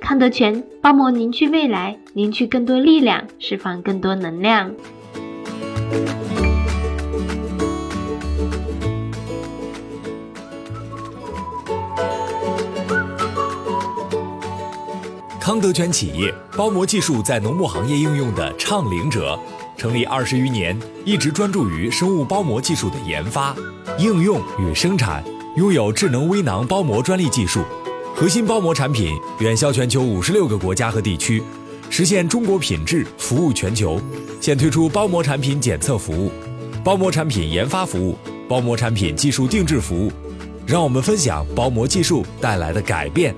康德泉包膜凝聚未来，凝聚更多力量，释放更多能量。康德泉企业包膜技术在农牧行业应用的倡领者，成立二十余年，一直专注于生物包膜技术的研发、应用与生产，拥有智能微囊包膜专利技术。核心包膜产品远销全球五十六个国家和地区，实现中国品质服务全球。现推出包膜产品检测服务、包膜产品研发服务、包膜产品技术定制服务，让我们分享包膜技术带来的改变。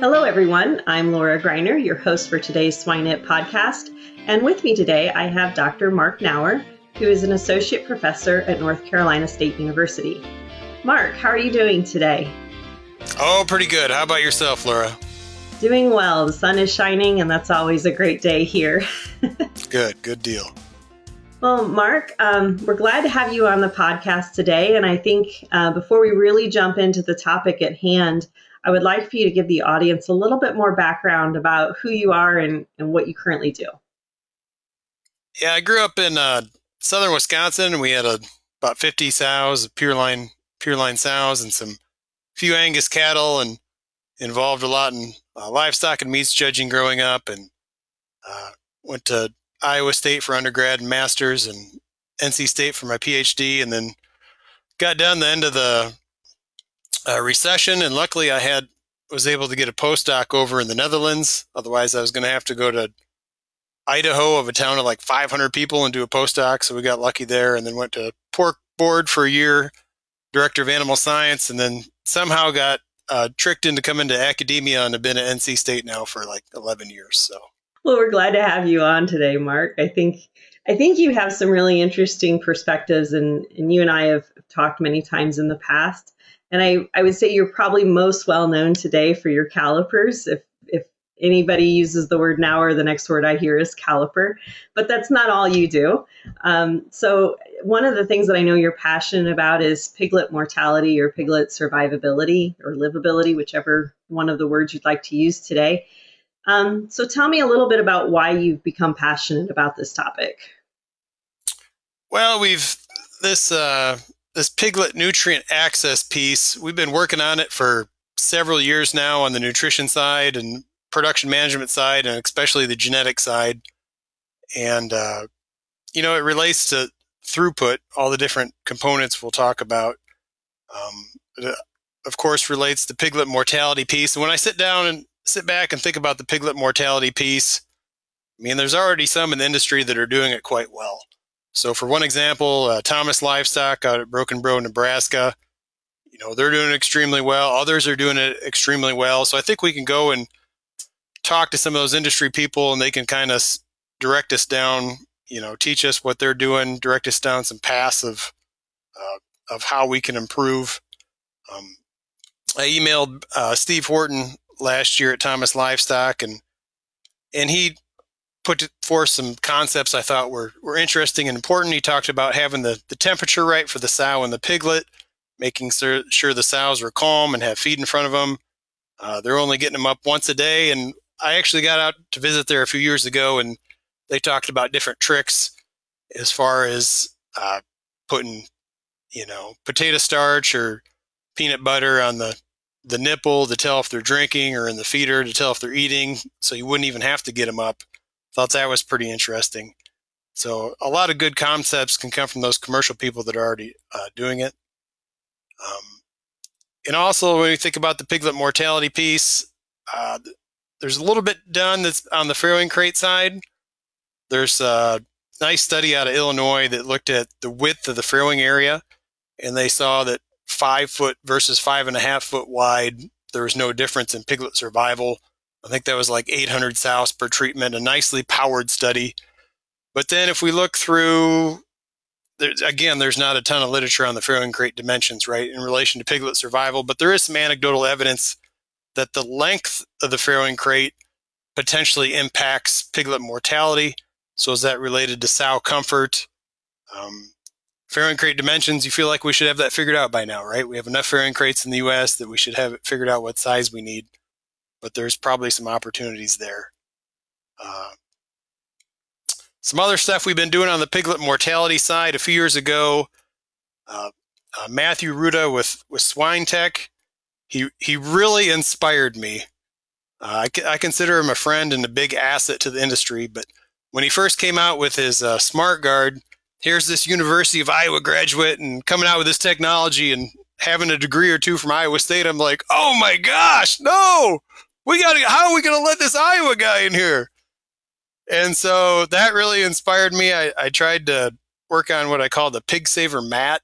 Hello, everyone. I'm Laura Greiner, your host for today's Swine It podcast. And with me today, I have Dr. Mark Knauer, who is an associate professor at North Carolina State University. Mark, how are you doing today? Oh, pretty good. How about yourself, Laura? Doing well. The sun is shining, and that's always a great day here. good, good deal. Well, Mark, um, we're glad to have you on the podcast today. And I think uh, before we really jump into the topic at hand, I would like for you to give the audience a little bit more background about who you are and, and what you currently do. Yeah, I grew up in uh, southern Wisconsin, we had a, about 50 sows, pure line, pure line sows, and some few Angus cattle, and involved a lot in uh, livestock and meats judging growing up, and uh, went to Iowa State for undergrad and masters, and NC State for my PhD, and then got done the end of the uh, recession, and luckily I had was able to get a postdoc over in the Netherlands. Otherwise, I was going to have to go to Idaho of a town of like 500 people and do a postdoc. So we got lucky there and then went to pork board for a year, director of animal science, and then somehow got uh, tricked into coming to academia and have been at NC State now for like 11 years. So, well, we're glad to have you on today, Mark. I think I think you have some really interesting perspectives, and, and you and I have talked many times in the past. And I, I would say you're probably most well known today for your calipers. If anybody uses the word now or the next word I hear is caliper. But that's not all you do. Um, so, one of the things that I know you're passionate about is piglet mortality or piglet survivability or livability, whichever one of the words you'd like to use today. Um, so, tell me a little bit about why you've become passionate about this topic. Well, we've this uh, this piglet nutrient access piece. We've been working on it for several years now on the nutrition side and production management side and especially the genetic side. And, uh, you know, it relates to throughput, all the different components we'll talk about. Um, it, uh, of course, relates to piglet mortality piece. And when I sit down and sit back and think about the piglet mortality piece, I mean, there's already some in the industry that are doing it quite well. So, for one example, uh, Thomas Livestock out at Broken Bow, Nebraska, you know, they're doing extremely well. Others are doing it extremely well. So, I think we can go and talk to some of those industry people and they can kind of direct us down, you know, teach us what they're doing, direct us down some paths of, uh, of how we can improve. Um, I emailed uh, Steve Horton last year at Thomas Livestock and, and he put forth some concepts I thought were, were interesting and important. He talked about having the, the temperature right for the sow and the piglet, making sure, sure the sows are calm and have feed in front of them. Uh, they're only getting them up once a day, and I actually got out to visit there a few years ago, and they talked about different tricks as far as uh, putting, you know, potato starch or peanut butter on the the nipple to tell if they're drinking, or in the feeder to tell if they're eating. So you wouldn't even have to get them up thought that was pretty interesting. So a lot of good concepts can come from those commercial people that are already uh, doing it. Um, and also, when you think about the piglet mortality piece, uh, there's a little bit done that's on the farrowing crate side. There's a nice study out of Illinois that looked at the width of the farrowing area, and they saw that five foot versus five and a half foot wide, there was no difference in piglet survival. I think that was like 800 sows per treatment, a nicely powered study. But then if we look through, there's, again, there's not a ton of literature on the farrowing crate dimensions, right, in relation to piglet survival, but there is some anecdotal evidence that the length of the farrowing crate potentially impacts piglet mortality. So is that related to sow comfort? Um, farrowing crate dimensions, you feel like we should have that figured out by now, right? We have enough farrowing crates in the US that we should have it figured out what size we need, but there's probably some opportunities there. Uh, some other stuff we've been doing on the piglet mortality side a few years ago. Uh, uh, Matthew Rooda with, with SwineTech, he, he really inspired me. Uh, I, I consider him a friend and a big asset to the industry, but when he first came out with his uh, SmartGuard, here's this University of Iowa graduate and coming out with this technology and having a degree or two from Iowa State, I'm like, oh my gosh, no, we got to, how are we going to let this Iowa guy in here? And so that really inspired me. I, I tried to work on what I call the pig saver mat,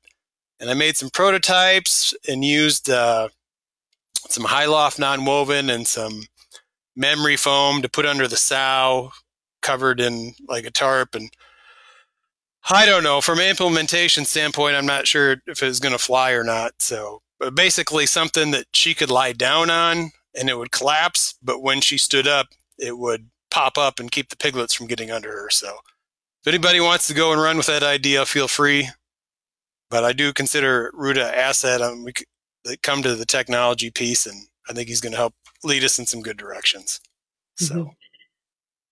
and I made some prototypes and used uh, some high loft non-woven and some memory foam to put under the sow, covered in like a tarp and I don't know. From an implementation standpoint, I'm not sure if it's going to fly or not. So, but basically, something that she could lie down on and it would collapse, but when she stood up, it would pop up and keep the piglets from getting under her. So, if anybody wants to go and run with that idea, feel free. But I do consider Rooda asset. Um, we come to the technology piece, and I think he's going to help lead us in some good directions. So. Mm-hmm.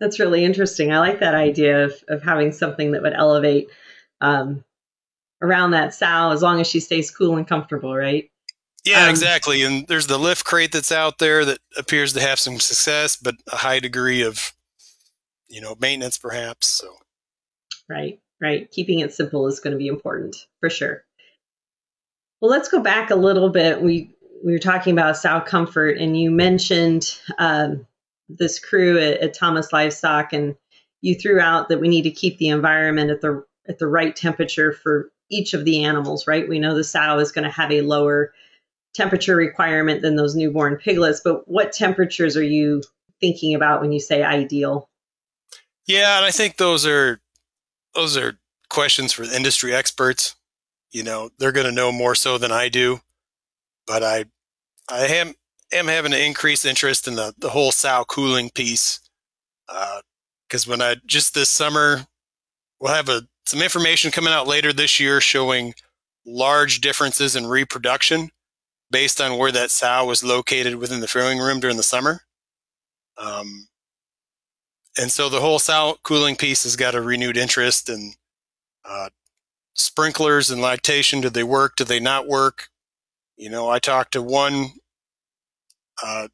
That's really interesting. I like that idea of, of having something that would elevate um, around that sow as long as she stays cool and comfortable, right? Yeah, um, exactly. And there's the lift crate that's out there that appears to have some success, but a high degree of, you know, maintenance perhaps. So, right, right. Keeping it simple is going to be important for sure. Well, let's go back a little bit. We we were talking about sow comfort, and you mentioned um, this crew at, at Thomas Livestock, and you threw out that we need to keep the environment at the at the right temperature for each of the animals. Right? We know the sow is going to have a lower temperature requirement than those newborn piglets, but what temperatures are you thinking about when you say ideal? Yeah, and I think those are those are questions for industry experts. You know, they're going to know more so than I do. But I I am am having an increased interest in the, the whole sow cooling piece. Because uh, when I just this summer, we'll have a, some information coming out later this year showing large differences in reproduction based on where that sow was located within the farrowing room during the summer. Um, and so the whole sow cooling piece has got a renewed interest in uh, sprinklers and lactation. Do they work? Do they not work? You know, I talked to one uh,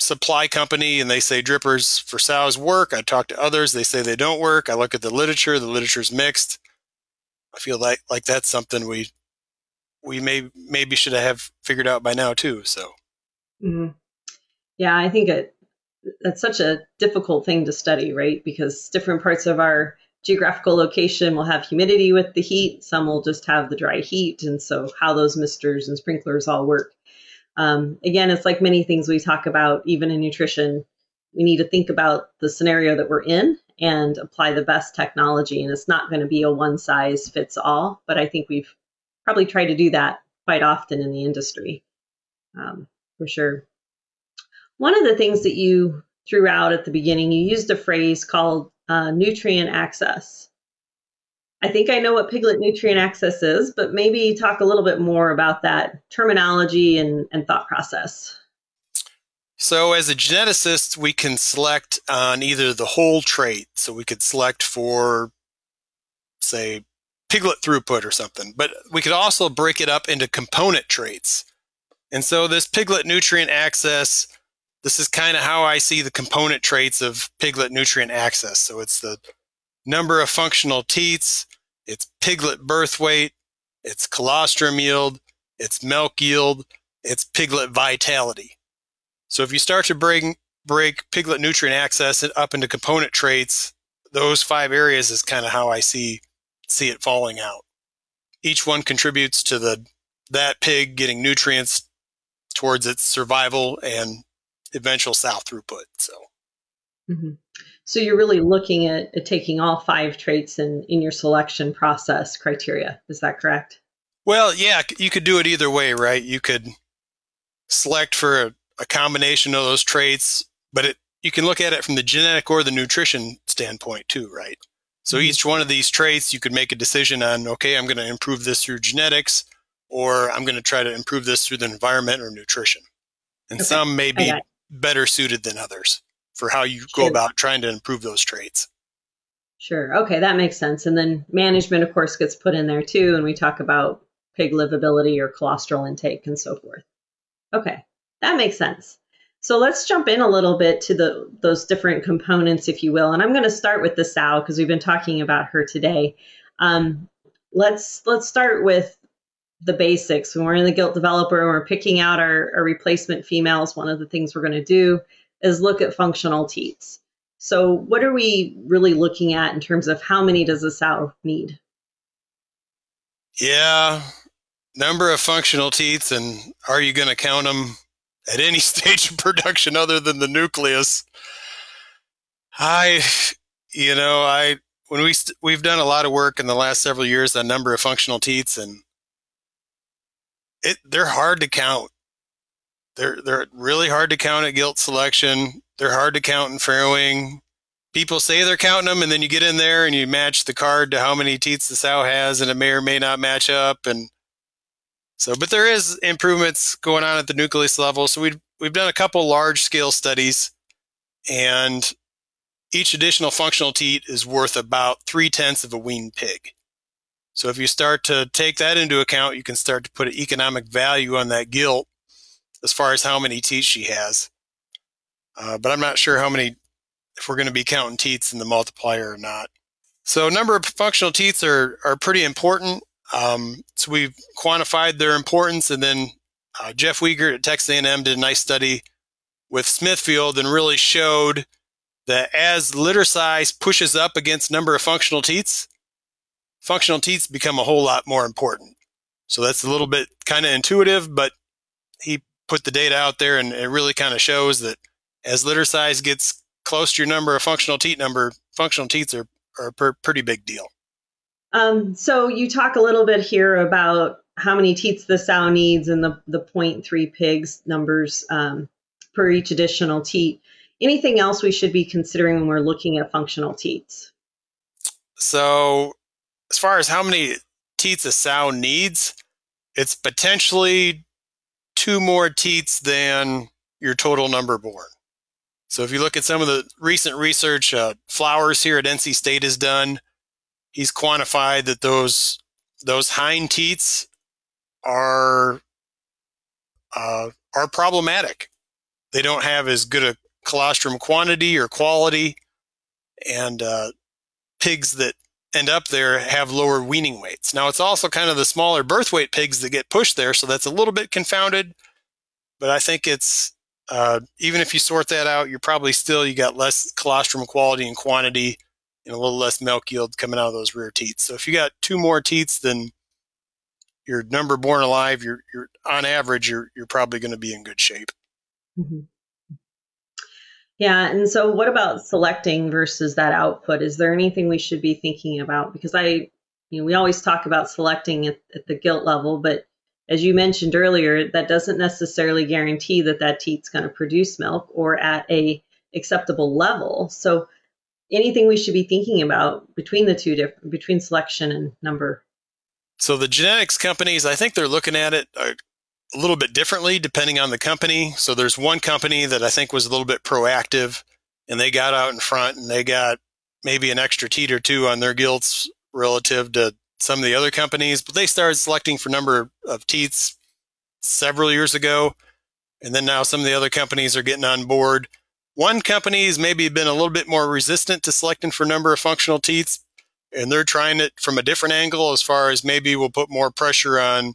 supply company and they say drippers for sows work. I talk to others, they say they don't work. I look at the literature, the literature's mixed. I feel like like that's something we we may maybe should have figured out by now too. So, mm-hmm. yeah, I think it that's such a difficult thing to study, right? Because different parts of our geographical location will have humidity with the heat. Some will just have the dry heat, and so how those misters and sprinklers all work um, again, it's like many things we talk about, even in nutrition. We need to think about the scenario that we're in and apply the best technology. And it's not going to be a one size fits all, but I think we've probably tried to do that quite often in the industry um, for sure. One of the things that you threw out at the beginning, you used a phrase called uh, nutrient access. I think I know what piglet nutrient access is, but maybe talk a little bit more about that terminology and, and thought process. So, as a geneticist, we can select on either the whole trait. So, we could select for, say, piglet throughput or something, but we could also break it up into component traits. And so, this piglet nutrient access this is kind of how I see the component traits of piglet nutrient access. So it's the number of functional teats, it's piglet birth weight, it's colostrum yield, it's milk yield, it's piglet vitality. So if you start to bring break piglet nutrient access up into component traits, those five areas is kind of how I see see it falling out. Each one contributes to the that pig getting nutrients towards its survival and eventual sow throughput. So, mm-hmm. so you're really looking at, at, taking all five traits in in your selection process criteria. Is that correct? Well, yeah, you could do it either way, right? You could select for a, a combination of those traits, but it you can look at it from the genetic or the nutrition standpoint too, right? So mm-hmm. each one of these traits, you could make a decision on, okay, I'm going to improve this through genetics, or I'm going to try to improve this through the environment or nutrition. And okay. some may be better suited than others for how you go about trying to improve those traits. Sure. Okay, that makes sense. And then management, of course, gets put in there too. And we talk about pig livability or colostral intake and so forth. Okay, that makes sense. So let's jump in a little bit to the those different components, if you will. And I'm going to start with the sow because we've been talking about her today. Um, let's let's start with the basics. When we're in the gilt developer and we're picking out our, our replacement females, one of the things we're going to do is look at functional teats. So, what are we really looking at in terms of how many does a sow need? Yeah, number of functional teats, and are you going to count them at any stage of production other than the nucleus? I, you know, I when we we st- we've done a lot of work in the last several years on number of functional teats, and it they're hard to count. They're they're really hard to count at gilt selection. They're hard to count in farrowing. People say they're counting them, and then you get in there and you match the card to how many teats the sow has, and it may or may not match up. And so, but there is improvements going on at the nucleus level. So we've we've done a couple large scale studies, and each additional functional teat is worth about three tenths of a weaned pig. So if you start to take that into account, you can start to put an economic value on that gilt as far as how many teeth she has. Uh, but I'm not sure how many, if we're going to be counting teats in the multiplier or not. So number of functional teats are, are pretty important. Um, so we've quantified their importance and then uh, Jeff Wiegert at Texas A&M did a nice study with Smithfield and really showed that as litter size pushes up against number of functional teats, functional teats become a whole lot more important. So that's a little bit kind of intuitive, but he put the data out there and it really kind of shows that as litter size gets close to your number of functional teat number, functional teats are, are a per, pretty big deal. Um, so you talk a little bit here about how many teats the sow needs and the, the 0.3 pigs numbers um, per each additional teat. Anything else we should be considering when we're looking at functional teats? So as far as how many teats a sow needs, it's potentially two more teats than your total number born. So if you look at some of the recent research, uh, Flowers here at NC State has done, he's quantified that those those hind teats are uh, are problematic. They don't have as good a colostrum quantity or quality, and uh, pigs that end up there have lower weaning weights. Now, it's also kind of the smaller birth weight pigs that get pushed there, so that's a little bit confounded. But I think it's uh, even if you sort that out, you're probably still you got less colostrum quality and quantity, and a little less milk yield coming out of those rear teats. So if you got two more teats than your number born alive, you're, you're on average you're you're probably going to be in good shape. Mm-hmm. Yeah. And so, what about selecting versus that output? Is there anything we should be thinking about? Because I, you know, we always talk about selecting at, at the gilt level, but as you mentioned earlier, that doesn't necessarily guarantee that that teat's going to produce milk or at a acceptable level. So, anything we should be thinking about between the two different between selection and number? So the genetics companies, I think they're looking at it uh, a little bit differently depending on the company. So there's one company that I think was a little bit proactive and they got out in front and they got maybe an extra teat or two on their gilts relative to some of the other companies, but they started selecting for number of teats several years ago. And then now some of the other companies are getting on board. One company has maybe been a little bit more resistant to selecting for number of functional teats, and they're trying it from a different angle as far as maybe we'll put more pressure on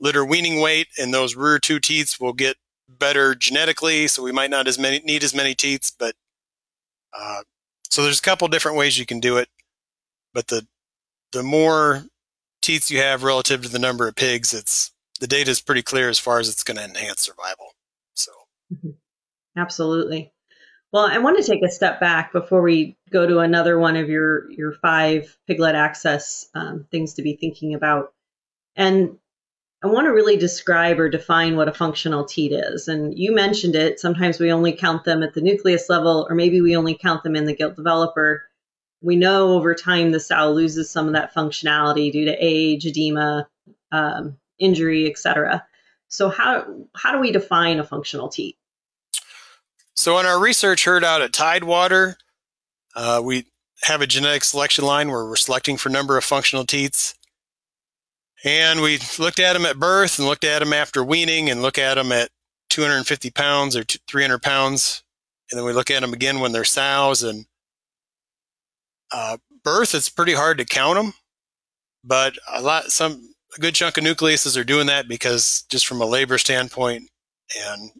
litter weaning weight, and those rear two teats will get better genetically, so we might not as many need as many teats. But uh, so there's a couple different ways you can do it, but the the more teats you have relative to the number of pigs, it's the data is pretty clear as far as it's going to enhance survival. So, mm-hmm. absolutely. Well, I want to take a step back before we go to another one of your your five piglet access um, things to be thinking about, and I want to really describe or define what a functional teat is. And you mentioned it. Sometimes we only count them at the nucleus level, or maybe we only count them in the gilt developer. We know over time the sow loses some of that functionality due to age, edema, um, injury, etc. So how how do we define a functional teat? So in our research heard out at Tidewater, uh, we have a genetic selection line where we're selecting for number of functional teats. And we looked at them at birth and looked at them after weaning and look at them at 250 pounds or 300 pounds. And then we look at them again when they're sows. And uh, birth, it's pretty hard to count them, but a lot, some a good chunk of nucleuses are doing that because just from a labor standpoint, and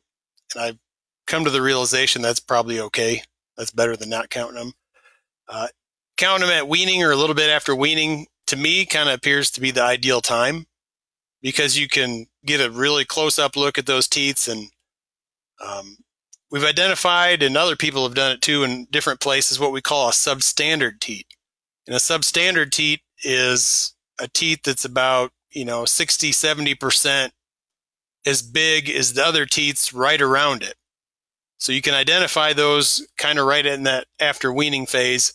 and I've come to the realization that's probably okay. That's better than not counting them. Uh, counting them at weaning or a little bit after weaning to me kind of appears to be the ideal time because you can get a really close up look at those teats and um, we've identified and other people have done it too in different places what we call a substandard teat. And a substandard teat is a teat that's about you know 60 70% as big as the other teats right around it. So you can identify those kind of right in that after weaning phase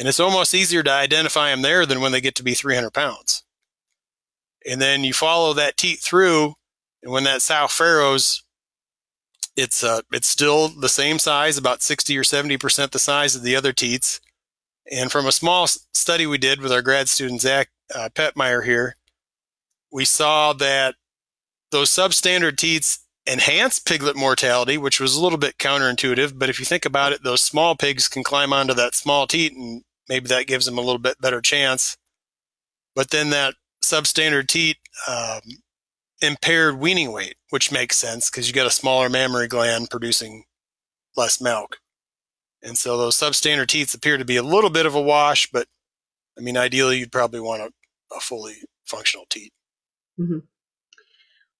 and it's almost easier to identify them there than when they get to be 300 pounds and then you follow that teat through and when that sow farrows it's uh, it's still the same size, about 60 or 70 percent the size of the other teats. And from a small study we did with our grad student Zach uh, Petmeyer here, we saw that those substandard teats enhance piglet mortality, which was a little bit counterintuitive. But if you think about it, those small pigs can climb onto that small teat, and maybe that gives them a little bit better chance. But then that substandard teat um, impaired weaning weight, which makes sense because you got a smaller mammary gland producing less milk. And so those substandard teats appear to be a little bit of a wash, but I mean, ideally, you'd probably want a, a fully functional teat. Mm-hmm.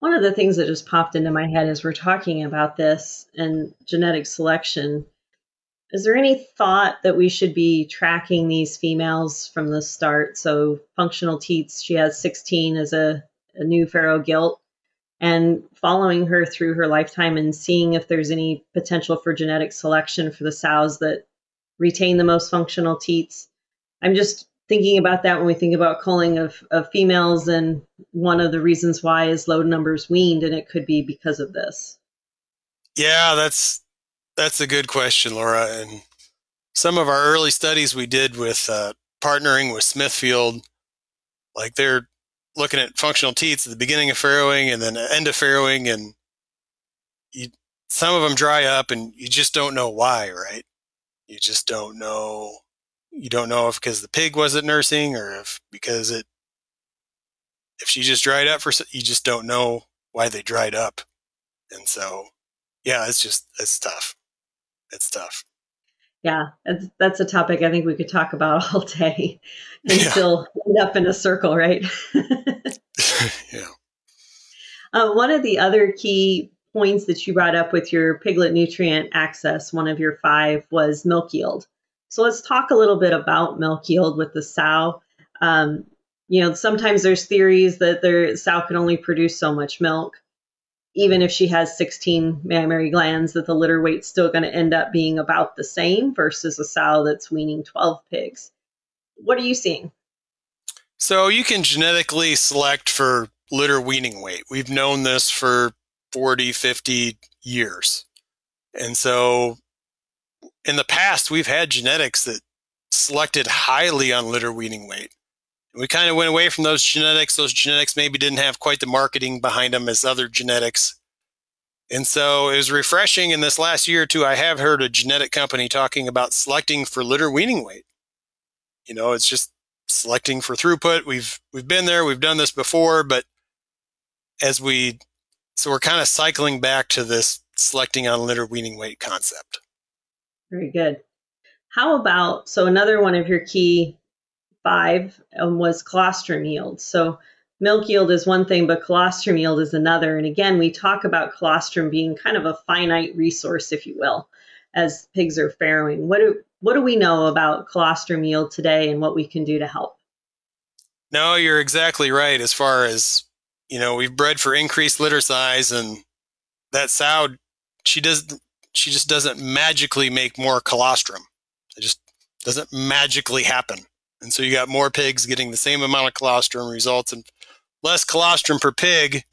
One of the things that just popped into my head as we're talking about this and genetic selection is there any thought that we should be tracking these females from the start? So, functional teats, she has 16 as a a new farrow gilt and following her through her lifetime and seeing if there's any potential for genetic selection for the sows that retain the most functional teats. I'm just thinking about that when we think about culling of, of females, and one of the reasons why is low numbers weaned, and it could be because of this. Yeah, that's that's a good question, Laura. And some of our early studies we did with uh, partnering with Smithfield, like they're looking at functional teats at the beginning of farrowing and then end of farrowing, and you, some of them dry up, and you just don't know why, right? You just don't know. You don't know if because the pig wasn't nursing or if because it if she just dried up for you just don't know why they dried up, and so yeah, it's just it's tough. It's tough yeah, that's, that's a topic I think we could talk about all day and yeah. still end up in a circle, right? yeah. Uh, one of the other key points that you brought up with your piglet nutrient access, one of your five, was milk yield. So let's talk a little bit about milk yield with the sow. Um, you know, sometimes there's theories that the sow can only produce so much milk even if she has 16 mammary glands, that the litter weight's still going to end up being about the same versus a sow that's weaning 12 pigs. What are you seeing? So you can genetically select for litter weaning weight. We've known this for 40, 50 years. And so in the past, we've had genetics that selected highly on litter weaning weight. We kind of went away from those genetics. Those genetics maybe didn't have quite the marketing behind them as other genetics. And so it was refreshing in this last year or two. I have heard a genetic company talking about selecting for litter weaning weight. You know, it's just selecting for throughput. We've we've been there, we've done this before, but as we so we're kind of cycling back to this selecting on litter weaning weight concept. Very good. How about so another one of your key five um, was colostrum yield. So milk yield is one thing, but colostrum yield is another. And again, we talk about colostrum being kind of a finite resource, if you will, as pigs are farrowing. What do what do we know about colostrum yield today, and what we can do to help? No, you're exactly right. As far as you know, we've bred for increased litter size, and that sow, she does, she just doesn't magically make more colostrum. It just doesn't magically happen. And so you got more pigs getting the same amount of colostrum results in less colostrum per pig.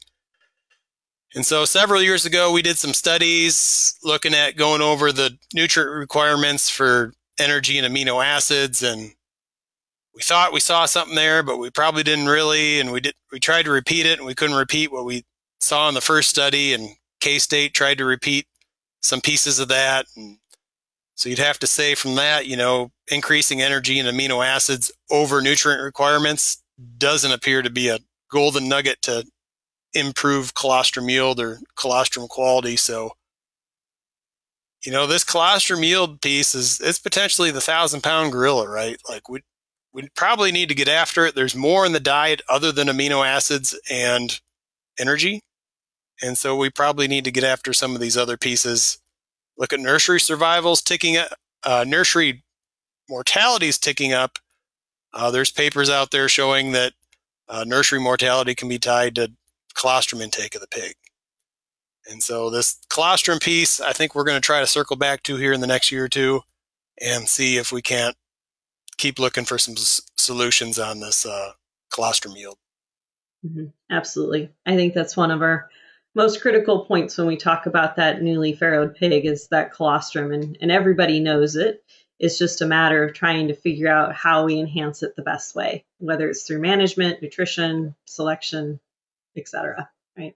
And so several years ago, we did some studies looking at going over the nutrient requirements for energy and amino acids. And we thought we saw something there, but we probably didn't really. And we did, we tried to repeat it and we couldn't repeat what we saw in the first study. And K State tried to repeat some pieces of that. And so you'd have to say from that, you know, increasing energy and amino acids over nutrient requirements doesn't appear to be a golden nugget to improve colostrum yield or colostrum quality. So, you know, this colostrum yield piece is it's potentially the thousand pound gorilla, right? Like we we probably need to get after it. There's more in the diet other than amino acids and energy. And so we probably need to get after some of these other pieces. Look at nursery survivals ticking up, uh, nursery mortality is ticking up. Uh, there's papers out there showing that uh, nursery mortality can be tied to colostrum intake of the pig. And so this colostrum piece, I think we're going to try to circle back to here in the next year or two and see if we can't keep looking for some s- solutions on this uh, colostrum yield. Mm-hmm. Absolutely. I think that's one of our most critical points when we talk about that newly farrowed pig is that colostrum and, and everybody knows it. It's just a matter of trying to figure out how we enhance it the best way, whether it's through management, nutrition, selection, etc. Right.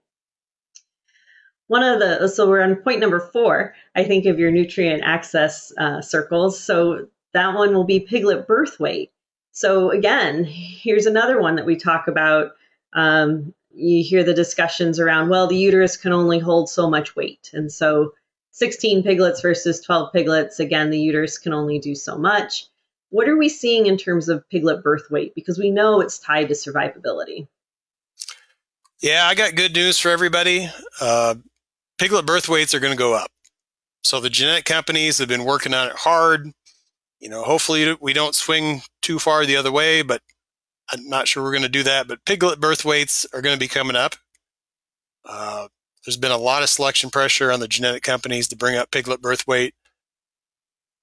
One of the so we're on point number four, I think, of your nutrient access uh, circles. So that one will be piglet birth weight. So again, here's another one that we talk about. Um, you hear the discussions around, well, the uterus can only hold so much weight, and so 16 piglets versus 12 piglets, again, the uterus can only do so much. What are we seeing in terms of piglet birth weight? Because we know it's tied to survivability. Yeah, I got good news for everybody. Uh, piglet birth weights are going to go up. So the genetic companies have been working on it hard. You know, hopefully we don't swing too far the other way, but I'm not sure we're going to do that. But piglet birth weights are going to be coming up. Uh, there's been a lot of selection pressure on the genetic companies to bring up piglet birth weight.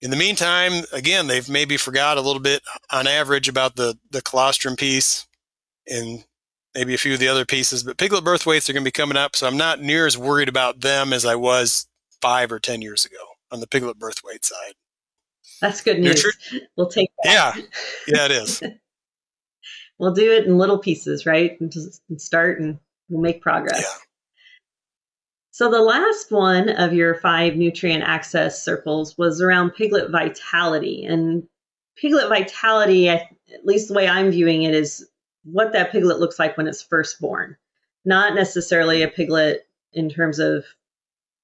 In the meantime, again, they've maybe forgot a little bit on average about the, the colostrum piece and maybe a few of the other pieces, but piglet birth weights are going to be coming up. So I'm not near as worried about them as I was five or 10 years ago on the piglet birth weight side. That's good news. Nutri- we'll take that. Yeah. Yeah, it is. we'll do it in little pieces, right? And just start and we'll make progress. Yeah. So the last one of your five nutrient access circles was around piglet vitality. And piglet vitality, at least the way I'm viewing it, is what that piglet looks like when it's first born. Not necessarily a piglet in terms of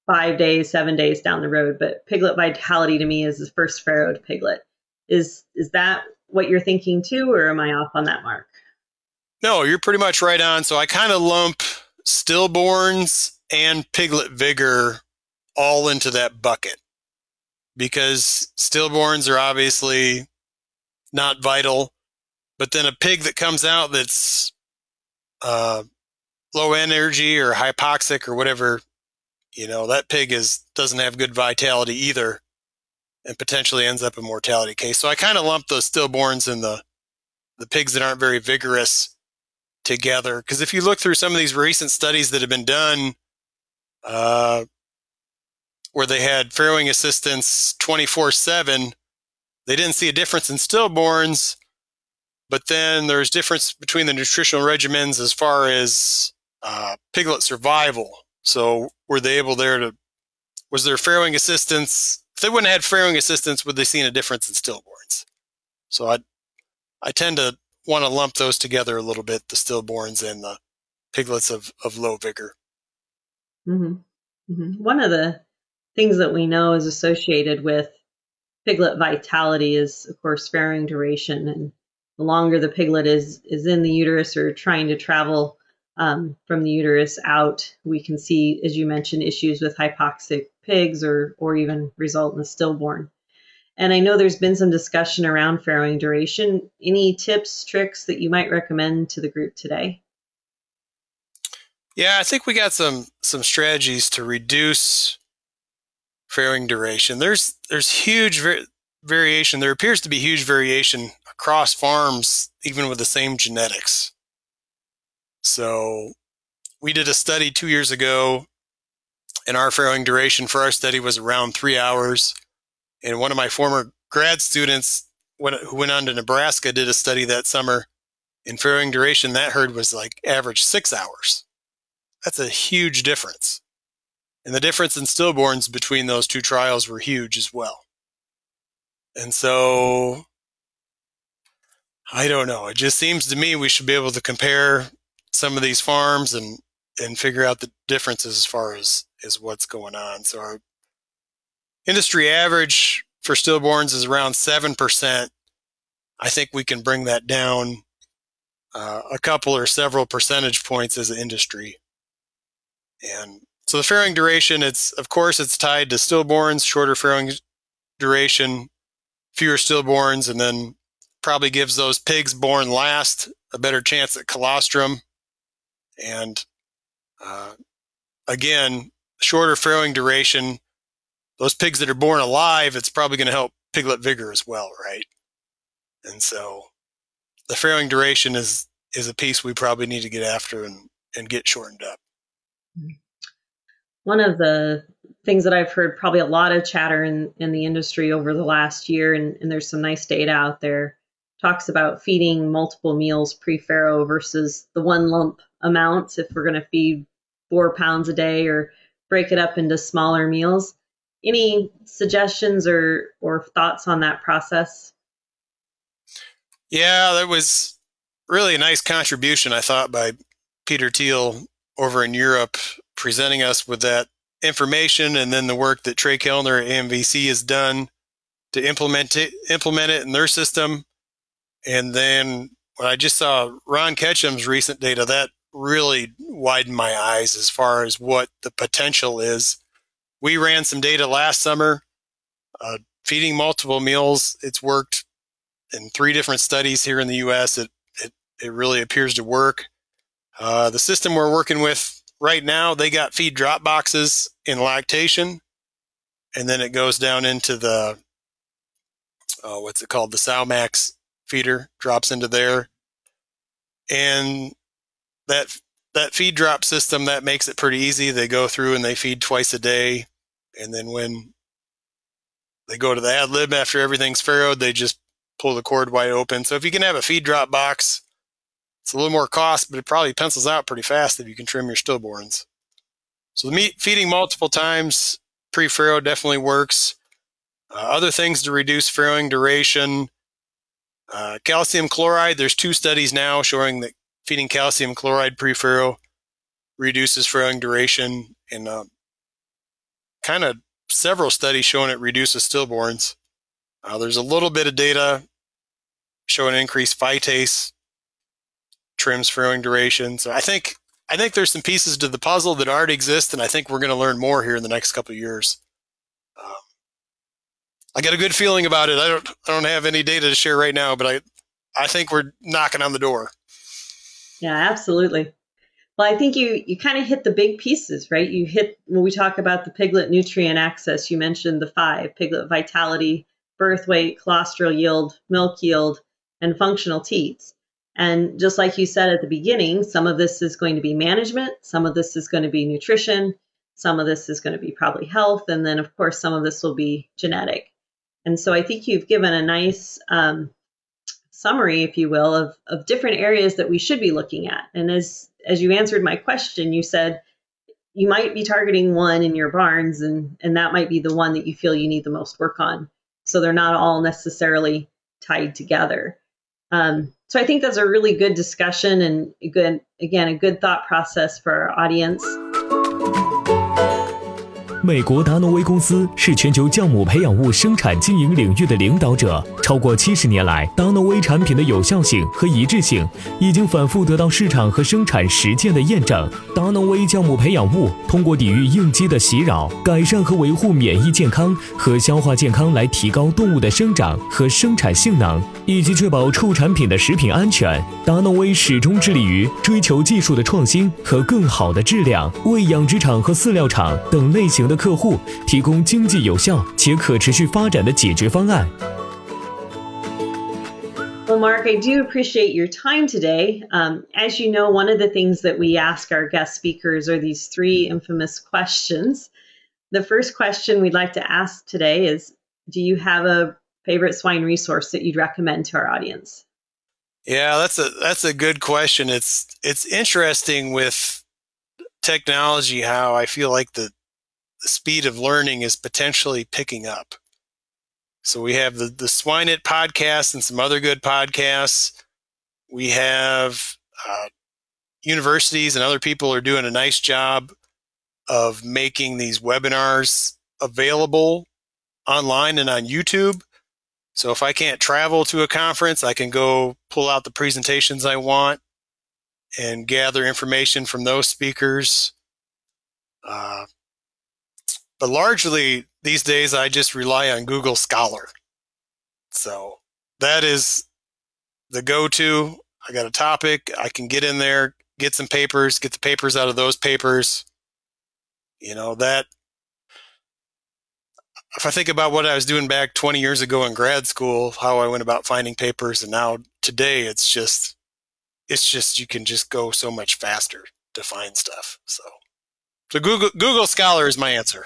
five days, seven days down the road, but piglet vitality to me is the first farrowed piglet. Is is that what you're thinking too, or am I off on that mark? No, you're pretty much right on. So I kind of lump stillborns and piglet vigor all into that bucket because stillborns are obviously not vital. But then a pig that comes out that's uh, low energy or hypoxic or whatever, you know, that pig is doesn't have good vitality either, and potentially ends up a mortality case. So I kind of lump those stillborns and the the pigs that aren't very vigorous together. Because if you look through some of these recent studies that have been done, uh, where they had farrowing assistance 24 7, they didn't see a difference in stillborns, but then there's difference between the nutritional regimens as far as uh, piglet survival. So were they able there to, was there farrowing assistance? If they wouldn't have had farrowing assistance, would they seen a difference in stillborns? So I, I tend to want to lump those together a little bit, the stillborns and the piglets of, of low vigor. Mm-hmm. Mm-hmm. One of the things that we know is associated with piglet vitality is, of course, farrowing duration. And the longer the piglet is is in the uterus or trying to travel um, from the uterus out, we can see, as you mentioned, issues with hypoxic pigs or or even result in a stillborn. And I know there's been some discussion around farrowing duration. Any tips, tricks that you might recommend to the group today? Yeah, I think we got some some strategies to reduce farrowing duration. There's there's huge variation. There appears to be huge variation across farms, even with the same genetics. So we did a study two years ago, and our farrowing duration for our study was around three hours. And one of my former grad students who went on to Nebraska did a study that summer. In farrowing duration, that herd was like average six hours. That's a huge difference. And the difference in stillborns between those two trials were huge as well. And so I don't know. It just seems to me we should be able to compare some of these farms and and figure out the differences as far as as what's going on. So our industry average for stillborns is around seven percent. I think we can bring that down uh, a couple or several percentage points as an industry. And so the farrowing duration, it's of course it's tied to stillborns, shorter farrowing duration, fewer stillborns, and then probably gives those pigs born last a better chance at colostrum. And uh, again, shorter farrowing duration, those pigs that are born alive, it's probably going to help piglet vigor as well, right? And so the farrowing duration is is a piece we probably need to get after and, and get shortened up. One of the things that I've heard probably a lot of chatter in, in the industry over the last year, and, and there's some nice data out there, talks about feeding multiple meals pre farrow versus the one lump amounts if we're going to feed four pounds a day or break it up into smaller meals. Any suggestions or, or thoughts on that process? Yeah, that was really a nice contribution, I thought, by Peter Theil over in Europe, presenting us with that information and then the work that Trey Kellner at AMVC has done to implement it, implement it in their system. And then when I just saw Ron Ketchem's recent data, that really widened my eyes as far as what the potential is. We ran some data last summer, uh, feeding multiple meals. It's worked in three different studies here in the U.S. It it, it really appears to work. Uh, the system we're working with right now, they got feed drop boxes in lactation, and then it goes down into the uh, what's it called, the Salmax feeder drops into there, and that that feed drop system that makes it pretty easy. They go through and they feed twice a day, and then when they go to the ad lib after everything's farrowed, they just pull the cord wide open. So if you can have a feed drop box it's a little more cost, but it probably pencils out pretty fast if you can trim your stillborns. So the meat feeding multiple times pre-farrow definitely works. Uh, other things to reduce farrowing duration. Uh, calcium chloride. There's two studies now showing that feeding calcium chloride pre-farrow reduces farrowing duration, and uh, kind of several studies showing it reduces stillborns. Uh, there's a little bit of data showing increased phytase trims farrowing duration. So I think I think there's some pieces to the puzzle that already exist, and I think we're going to learn more here in the next couple of years. Um, I got a good feeling about it. I don't I don't have any data to share right now, but I I think we're knocking on the door. Yeah, absolutely. Well, I think you you kind of hit the big pieces, right? You hit when we talk about the piglet nutrient access. You mentioned the five: piglet vitality, birth weight, colostral yield, milk yield, and functional teats. And just like you said at the beginning, some of this is going to be management, some of this is going to be nutrition, some of this is going to be probably health, and then, of course, some of this will be genetic. And so I think you've given a nice um, summary, if you will, of, of different areas that we should be looking at. And as, as you answered my question, you said, you might be targeting one in your barns and and that might be the one that you feel you need the most work on. So they're not all necessarily tied together. Um, so i think that's a really good discussion and a good again a good thought process for our audience 美国达诺威公司是全球酵母培养物生产经营领域的领导者。超过七十年来，达诺威产品的有效性和一致性已经反复得到市场和生产实践的验证。达诺威酵母培养物通过抵御应激的袭扰，改善和维护免疫健康和消化健康，来提高动物的生长和生产性能，以及确保畜产品的食品安全。达诺威始终致力于追求技术的创新和更好的质量，为养殖场和饲料厂等类型的客户提供经济有效且可持续发展的解决方案。Well, Mark, I do appreciate your time today. Um, as you know, one of the things that we ask our guest speakers are these three infamous questions. The first question we'd like to ask today is Do you have a favorite swine resource that you'd recommend to our audience? Yeah, that's a that's a good question. It's it's interesting with technology how I feel like the, the speed of learning is potentially picking up. So we have the, the Swine It podcast and some other good podcasts. We have uh, universities and other people are doing a nice job of making these webinars available online and on YouTube. So if I can't travel to a conference, I can go pull out the presentations I want and gather information from those speakers. Uh, but largely these days, I just rely on Google Scholar. So that is the go to. I got a topic. I can get in there, get some papers, get the papers out of those papers. You know, that if I think about what I was doing back 20 years ago in grad school, how I went about finding papers, and now today it's just, it's just, you can just go so much faster to find stuff. So, so Google, Google Scholar is my answer.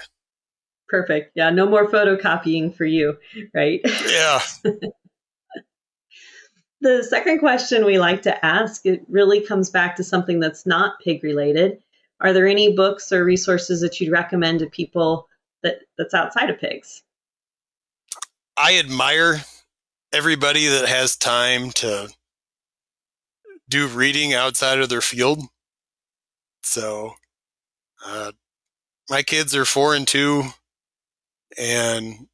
Perfect. Yeah, no more photocopying for you, right? Yeah. the second question we like to ask, it really comes back to something that's not pig related. Are there any books or resources that you'd recommend to people that that's outside of pigs? I admire everybody that has time to do reading outside of their field. So, uh, my kids are four and two and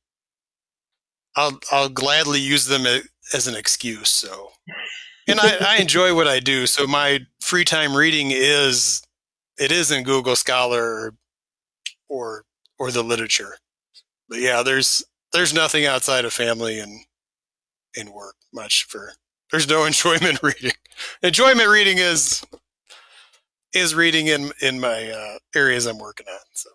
I'll I'll gladly use them as an excuse. So, and I, I enjoy what I do. So my free time reading is it is in Google Scholar or or the literature. But yeah, there's there's nothing outside of family and and work much for. There's no enjoyment reading. Enjoyment reading is is reading in in my uh, areas I'm working on. So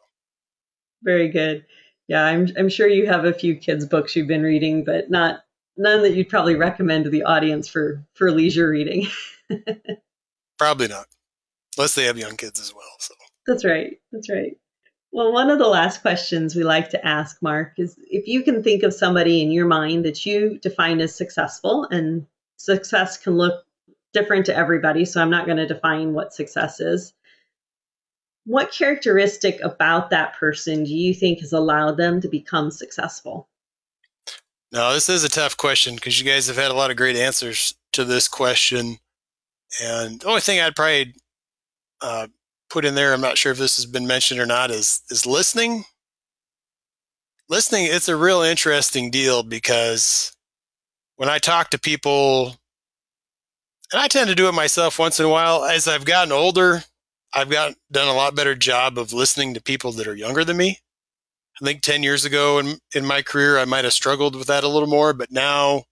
very good yeah, I'm I'm sure you have a few kids books you've been reading, but not none that you'd probably recommend to the audience for for leisure reading. probably not, unless they have young kids as well. So that's right. That's right. Well, one of the last questions we like to ask, Mark, is if you can think of somebody in your mind that you define as successful, and success can look different to everybody, so I'm not going to define what success is what characteristic about that person do you think has allowed them to become successful? No, this is a tough question because you guys have had a lot of great answers to this question. And the only thing I'd probably uh, put in there, I'm not sure if this has been mentioned or not, is is listening. Listening, it's a real interesting deal because when I talk to people, and I tend to do it myself once in a while, as I've gotten older, I've got done a lot better job of listening to people that are younger than me. I think 10 years ago in, in my career, I might have struggled with that a little more, but now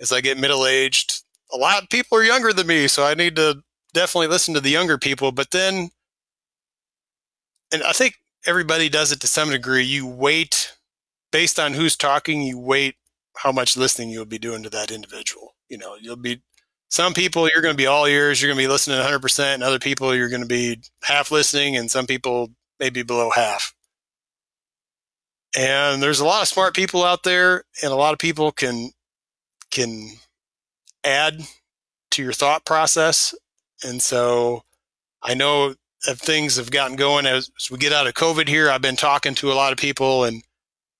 as I get middle aged, a lot of people are younger than me. So I need to definitely listen to the younger people. But then, and I think everybody does it to some degree. You wait based on who's talking, you wait how much listening you'll be doing to that individual. You know, you'll be some people you're going to be all ears, you're going to be listening 100%, and other people you're going to be half listening, and some people maybe below half. And there's a lot of smart people out there, and a lot of people can can add to your thought process. And so I know of things have gotten going as, as we get out of COVID here. I've been talking to a lot of people and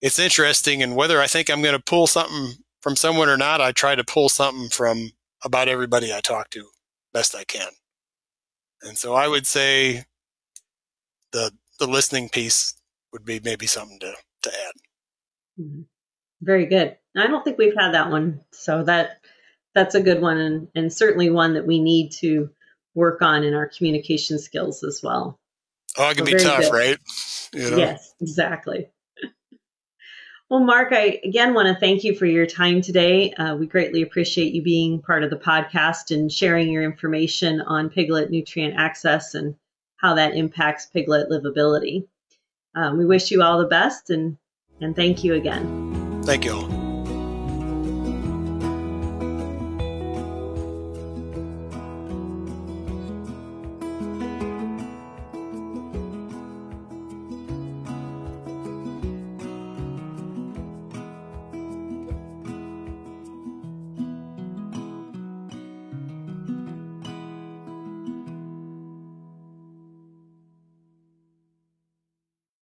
it's interesting. And whether I think I'm going to pull something from someone or not, I try to pull something from about everybody I talk to best I can. And so I would say the the listening piece would be maybe something to, to add. Mm-hmm. Very good. I don't think we've had that one. So that that's a good one and, and certainly one that we need to work on in our communication skills as well. Oh, it can so be tough, good. right? You know? Yes, exactly. Well, Mark, I again want to thank you for your time today. Uh, we greatly appreciate you being part of the podcast and sharing your information on piglet nutrient access and how that impacts piglet livability. Um, we wish you all the best and, and thank you again. Thank you all.